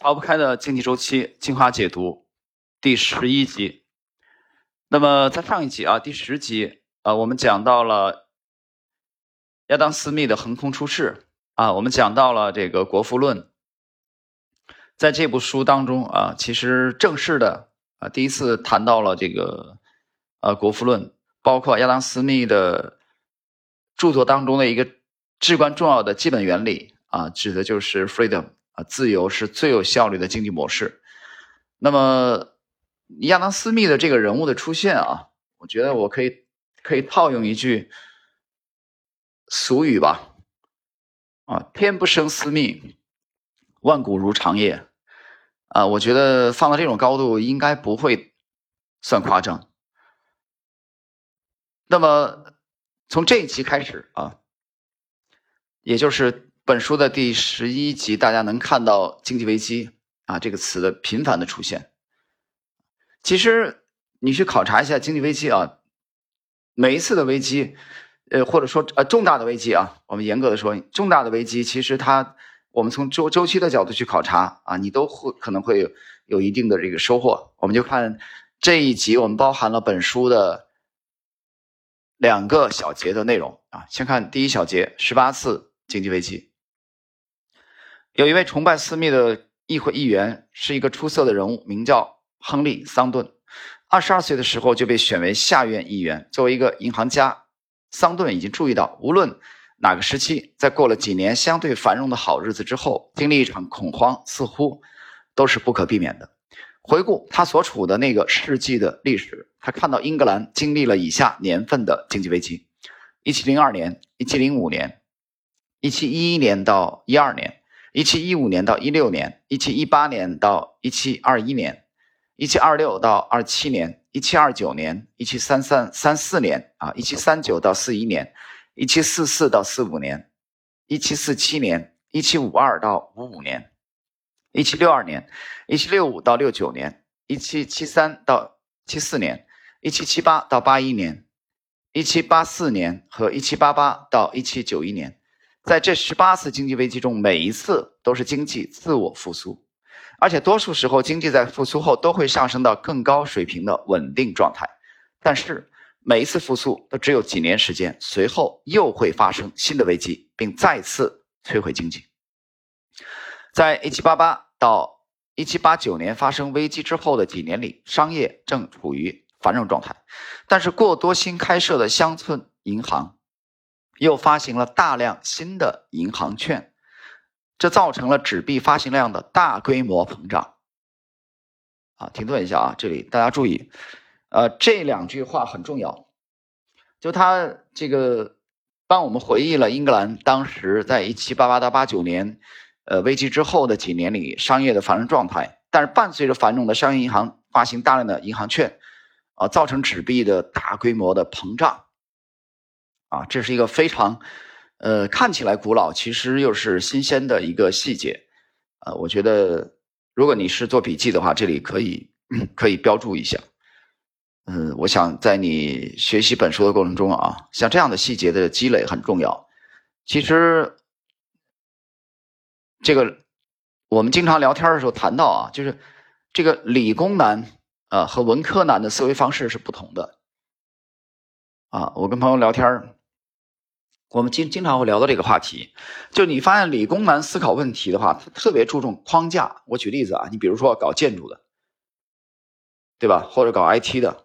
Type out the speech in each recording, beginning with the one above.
逃不开的经济周期精华解读第十一集。那么在上一集啊，第十集啊，我们讲到了亚当·斯密的横空出世啊，我们讲到了这个《国富论》。在这部书当中啊，其实正式的啊，第一次谈到了这个呃《国富论》，包括亚当·斯密的著作当中的一个至关重要的基本原理啊，指的就是 freedom。啊，自由是最有效率的经济模式。那么，亚当·斯密的这个人物的出现啊，我觉得我可以可以套用一句俗语吧。啊，天不生斯密，万古如长夜。啊，我觉得放到这种高度应该不会算夸张。那么，从这一期开始啊，也就是。本书的第十一集，大家能看到“经济危机”啊这个词的频繁的出现。其实你去考察一下经济危机啊，每一次的危机，呃，或者说呃重大的危机啊，我们严格的说，重大的危机，其实它我们从周周期的角度去考察啊，你都会可能会有有一定的这个收获。我们就看这一集，我们包含了本书的两个小节的内容啊。先看第一小节，十八次经济危机。有一位崇拜斯密的议会议员，是一个出色的人物，名叫亨利·桑顿。二十二岁的时候就被选为下院议员。作为一个银行家，桑顿已经注意到，无论哪个时期，在过了几年相对繁荣的好日子之后，经历一场恐慌，似乎都是不可避免的。回顾他所处的那个世纪的历史，他看到英格兰经历了以下年份的经济危机：一七零二年、一七零五年、一七一一年到一二年。一七一五年到一六年，一七一八年到一七二一年，一七二六到二七年，一七二九年，一七三三三四年啊，一七三九到四一年，一七四四到四五年，一七四七年，一七五二到五五年，一七六二年，一七六五到六九年，一七七三到七四年，一七七八到八一年，一七八四年和一七八八到一七九一年。在这十八次经济危机中，每一次都是经济自我复苏，而且多数时候经济在复苏后都会上升到更高水平的稳定状态。但是每一次复苏都只有几年时间，随后又会发生新的危机，并再次摧毁经济。在1788到1789年发生危机之后的几年里，商业正处于繁荣状态，但是过多新开设的乡村银行。又发行了大量新的银行券，这造成了纸币发行量的大规模膨胀。啊，停顿一下啊，这里大家注意，呃，这两句话很重要，就他这个帮我们回忆了英格兰当时在一七八八到八九年，呃，危机之后的几年里商业的繁荣状态，但是伴随着繁荣的商业银行发行大量的银行券，啊，造成纸币的大规模的膨胀。啊，这是一个非常，呃，看起来古老，其实又是新鲜的一个细节，呃，我觉得如果你是做笔记的话，这里可以可以标注一下。嗯，我想在你学习本书的过程中啊，像这样的细节的积累很重要。其实，这个我们经常聊天的时候谈到啊，就是这个理工男啊和文科男的思维方式是不同的。啊，我跟朋友聊天我们经经常会聊到这个话题，就你发现理工男思考问题的话，他特别注重框架。我举例子啊，你比如说搞建筑的，对吧？或者搞 IT 的，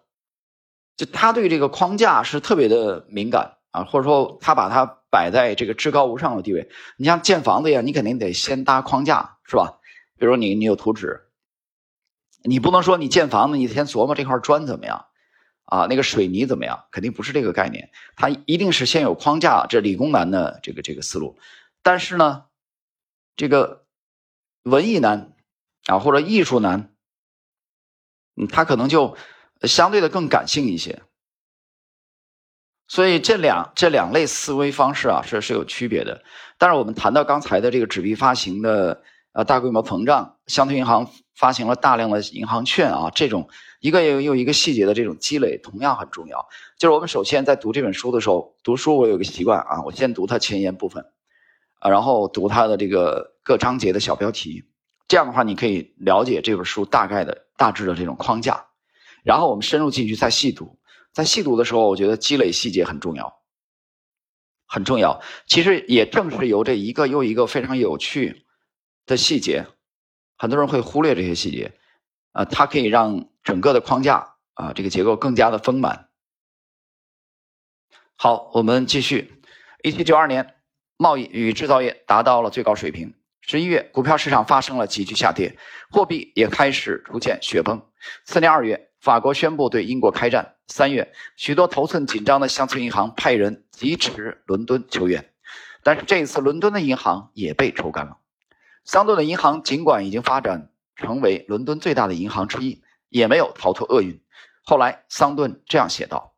就他对这个框架是特别的敏感啊，或者说他把它摆在这个至高无上的地位。你像建房子呀，你肯定得先搭框架，是吧？比如你你有图纸，你不能说你建房子，你先琢磨这块砖怎么样。啊，那个水泥怎么样？肯定不是这个概念，它一定是先有框架。这理工男的这个这个思路，但是呢，这个文艺男啊或者艺术男，嗯，他可能就相对的更感性一些。所以这两这两类思维方式啊是是有区别的。但是我们谈到刚才的这个纸币发行的呃大规模膨胀，乡村银行发行了大量的银行券啊，这种。一个又又一个细节的这种积累同样很重要。就是我们首先在读这本书的时候，读书我有个习惯啊，我先读它前言部分，啊，然后读它的这个各章节的小标题，这样的话，你可以了解这本书大概的大致的这种框架，然后我们深入进去再细读。在细读的时候，我觉得积累细节很重要，很重要。其实也正是由这一个又一个非常有趣的细节，很多人会忽略这些细节，啊，它可以让整个的框架啊这个结构更加的丰满。好，我们继续。一七九二年，贸易与制造业达到了最高水平。十一月，股票市场发生了急剧下跌，货币也开始出现雪崩。次年二月，法国宣布对英国开战。三月，许多头寸紧张的乡村银行派人疾驰伦敦求援，但是这一次，伦敦的银行也被抽干了。桑顿的银行尽管已经发展成为伦敦最大的银行之一，也没有逃脱厄运。后来，桑顿这样写道：“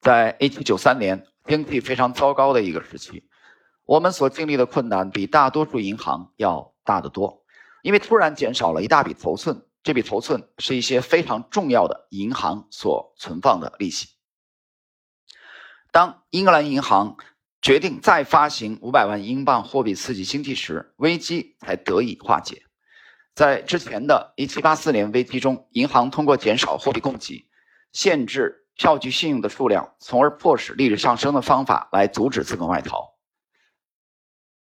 在一七九三年，经济非常糟糕的一个时期。”我们所经历的困难比大多数银行要大得多，因为突然减少了一大笔头寸，这笔头寸是一些非常重要的银行所存放的利息。当英格兰银行决定再发行五百万英镑货币刺激经济时，危机才得以化解。在之前的一七八四年危机中，银行通过减少货币供给、限制票据信用的数量，从而迫使利率上升的方法来阻止资本外逃。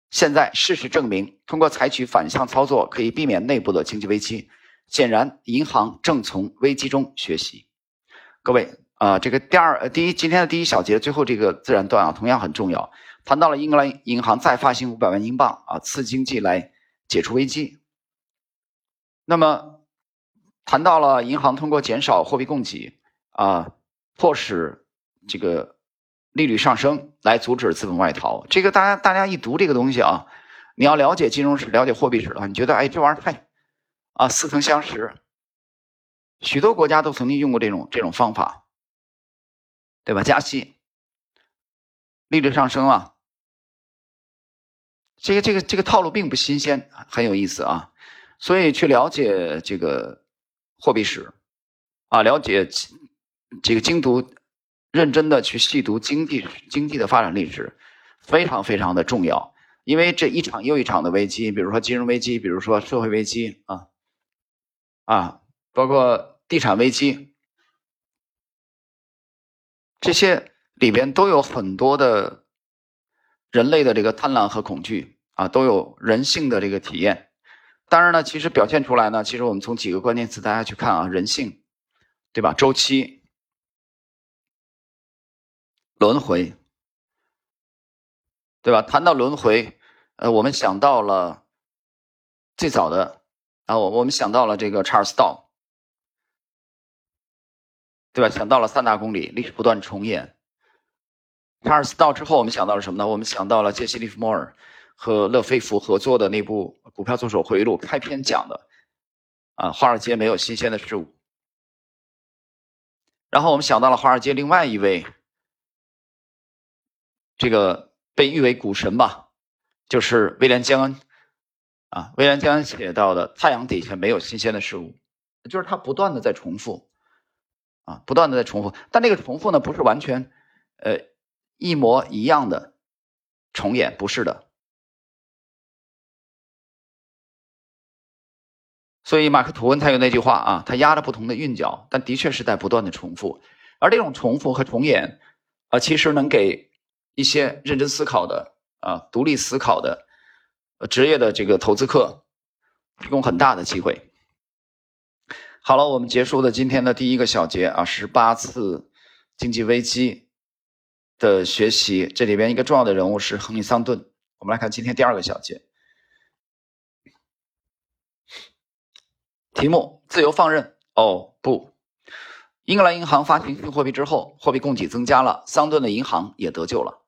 现在事实证明，通过采取反向操作可以避免内部的经济危机。显然，银行正从危机中学习。各位啊，这个第二呃、第一今天的第一小节最后这个自然段啊，同样很重要，谈到了英格兰银行再发行五百万英镑啊，刺激经济来解除危机。那么，谈到了银行通过减少货币供给啊，迫使这个。利率上升来阻止资本外逃，这个大家大家一读这个东西啊，你要了解金融史、了解货币史的话，你觉得哎，这玩意儿太啊似曾相识。许多国家都曾经用过这种这种方法，对吧？加息、利率上升啊，这个这个这个套路并不新鲜，很有意思啊。所以去了解这个货币史啊，了解这个精读。认真的去细读经济经济的发展历史，非常非常的重要。因为这一场又一场的危机，比如说金融危机，比如说社会危机啊，啊，包括地产危机，这些里边都有很多的人类的这个贪婪和恐惧啊，都有人性的这个体验。当然呢，其实表现出来呢，其实我们从几个关键词大家去看啊，人性，对吧？周期。轮回，对吧？谈到轮回，呃，我们想到了最早的啊，我我们想到了这个查尔斯道，对吧？想到了三大公理，历史不断重演。查尔斯到之后，我们想到了什么呢？我们想到了杰西·利弗莫尔和勒菲弗合作的那部《股票作手回忆录》，开篇讲的啊，华尔街没有新鲜的事物。然后我们想到了华尔街另外一位。这个被誉为股神吧，就是威廉·江恩啊。威廉·江恩写到的“太阳底下没有新鲜的事物”，就是他不断的在重复啊，不断的在重复。但这个重复呢，不是完全呃一模一样的重演，不是的。所以马克·吐温才有那句话啊，他压着不同的韵脚，但的确是在不断的重复。而这种重复和重演啊，其实能给。一些认真思考的啊，独立思考的职业的这个投资客提供很大的机会。好了，我们结束了今天的第一个小节啊，十八次经济危机的学习。这里边一个重要的人物是亨利·桑顿。我们来看今天第二个小节，题目：自由放任。哦不，英格兰银行发行新货币之后，货币供给增加了，桑顿的银行也得救了。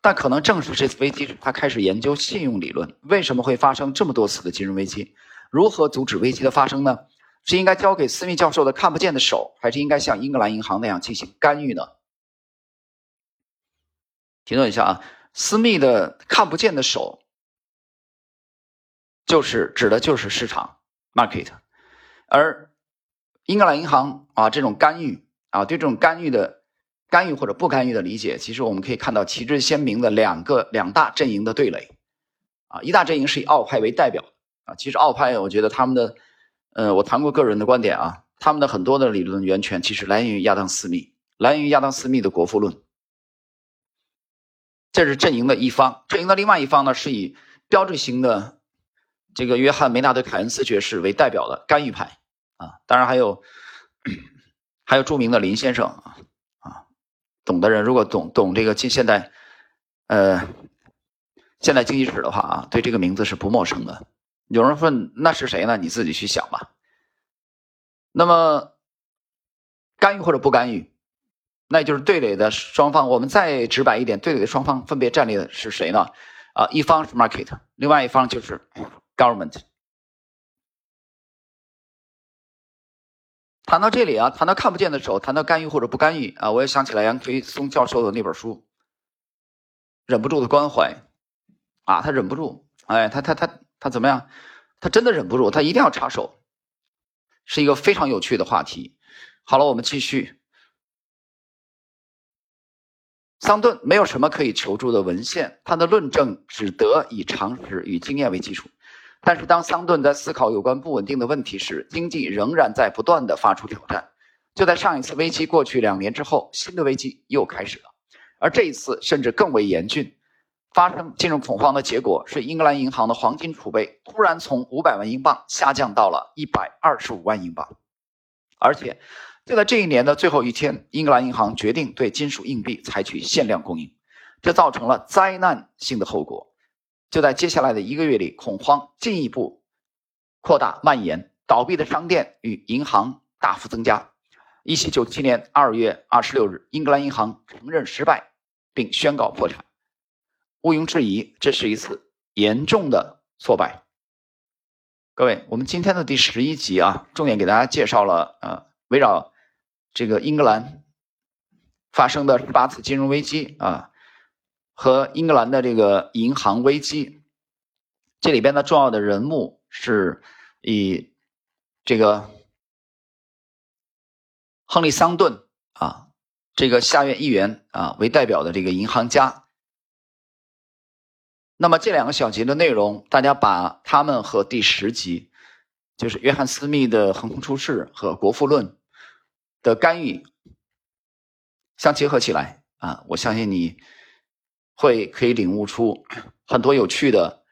但可能正是这次危机，他开始研究信用理论。为什么会发生这么多次的金融危机？如何阻止危机的发生呢？是应该交给私密教授的看不见的手，还是应该像英格兰银行那样进行干预呢？停顿一下啊，私密的看不见的手，就是指的就是市场 （market），而英格兰银行啊这种干预啊对这种干预的。干预或者不干预的理解，其实我们可以看到旗帜鲜明的两个两大阵营的对垒，啊，一大阵营是以澳派为代表，啊。其实奥派，我觉得他们的，呃，我谈过个人的观点啊，他们的很多的理论源泉其实来源于亚当·斯密，来源于亚当·斯密的《国富论》。这是阵营的一方，阵营的另外一方呢，是以标志型的这个约翰·梅纳德·凯恩斯爵士为代表的干预派啊，当然还有还有著名的林先生啊啊，懂的人如果懂懂这个近现代呃现代经济史的话啊，对这个名字是不陌生的。有人问那是谁呢？你自己去想吧。那么干预或者不干预？那就是对垒的双方，我们再直白一点，对垒的双方分别站立的是谁呢？啊，一方是 market，另外一方就是 government。谈到这里啊，谈到看不见的手，谈到干预或者不干预啊，我也想起来杨奎松教授的那本书《忍不住的关怀》啊，他忍不住，哎，他他他他怎么样？他真的忍不住，他一定要插手，是一个非常有趣的话题。好了，我们继续。桑顿没有什么可以求助的文献，他的论证只得以常识与经验为基础。但是，当桑顿在思考有关不稳定的问题时，经济仍然在不断的发出挑战。就在上一次危机过去两年之后，新的危机又开始了，而这一次甚至更为严峻。发生金融恐慌的结果是，英格兰银行的黄金储备突然从五百万英镑下降到了一百二十五万英镑，而且。就在这一年的最后一天，英格兰银行决定对金属硬币采取限量供应，这造成了灾难性的后果。就在接下来的一个月里，恐慌进一步扩大蔓延，倒闭的商店与银行大幅增加。一七九七年二月二十六日，英格兰银行承认失败，并宣告破产。毋庸置疑，这是一次严重的挫败。各位，我们今天的第十一集啊，重点给大家介绍了呃，围绕。这个英格兰发生的十八次金融危机啊，和英格兰的这个银行危机，这里边的重要的人物是以这个亨利·桑顿啊，这个下院议员啊为代表的这个银行家。那么这两个小节的内容，大家把他们和第十集，就是约翰·斯密的横空出世和国富论。的干预相结合起来啊，我相信你会可以领悟出很多有趣的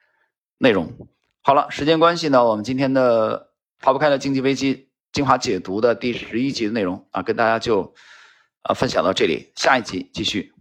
内容。好了，时间关系呢，我们今天的逃不开的经济危机精华解读的第十一集的内容啊，跟大家就啊分享到这里，下一集继续。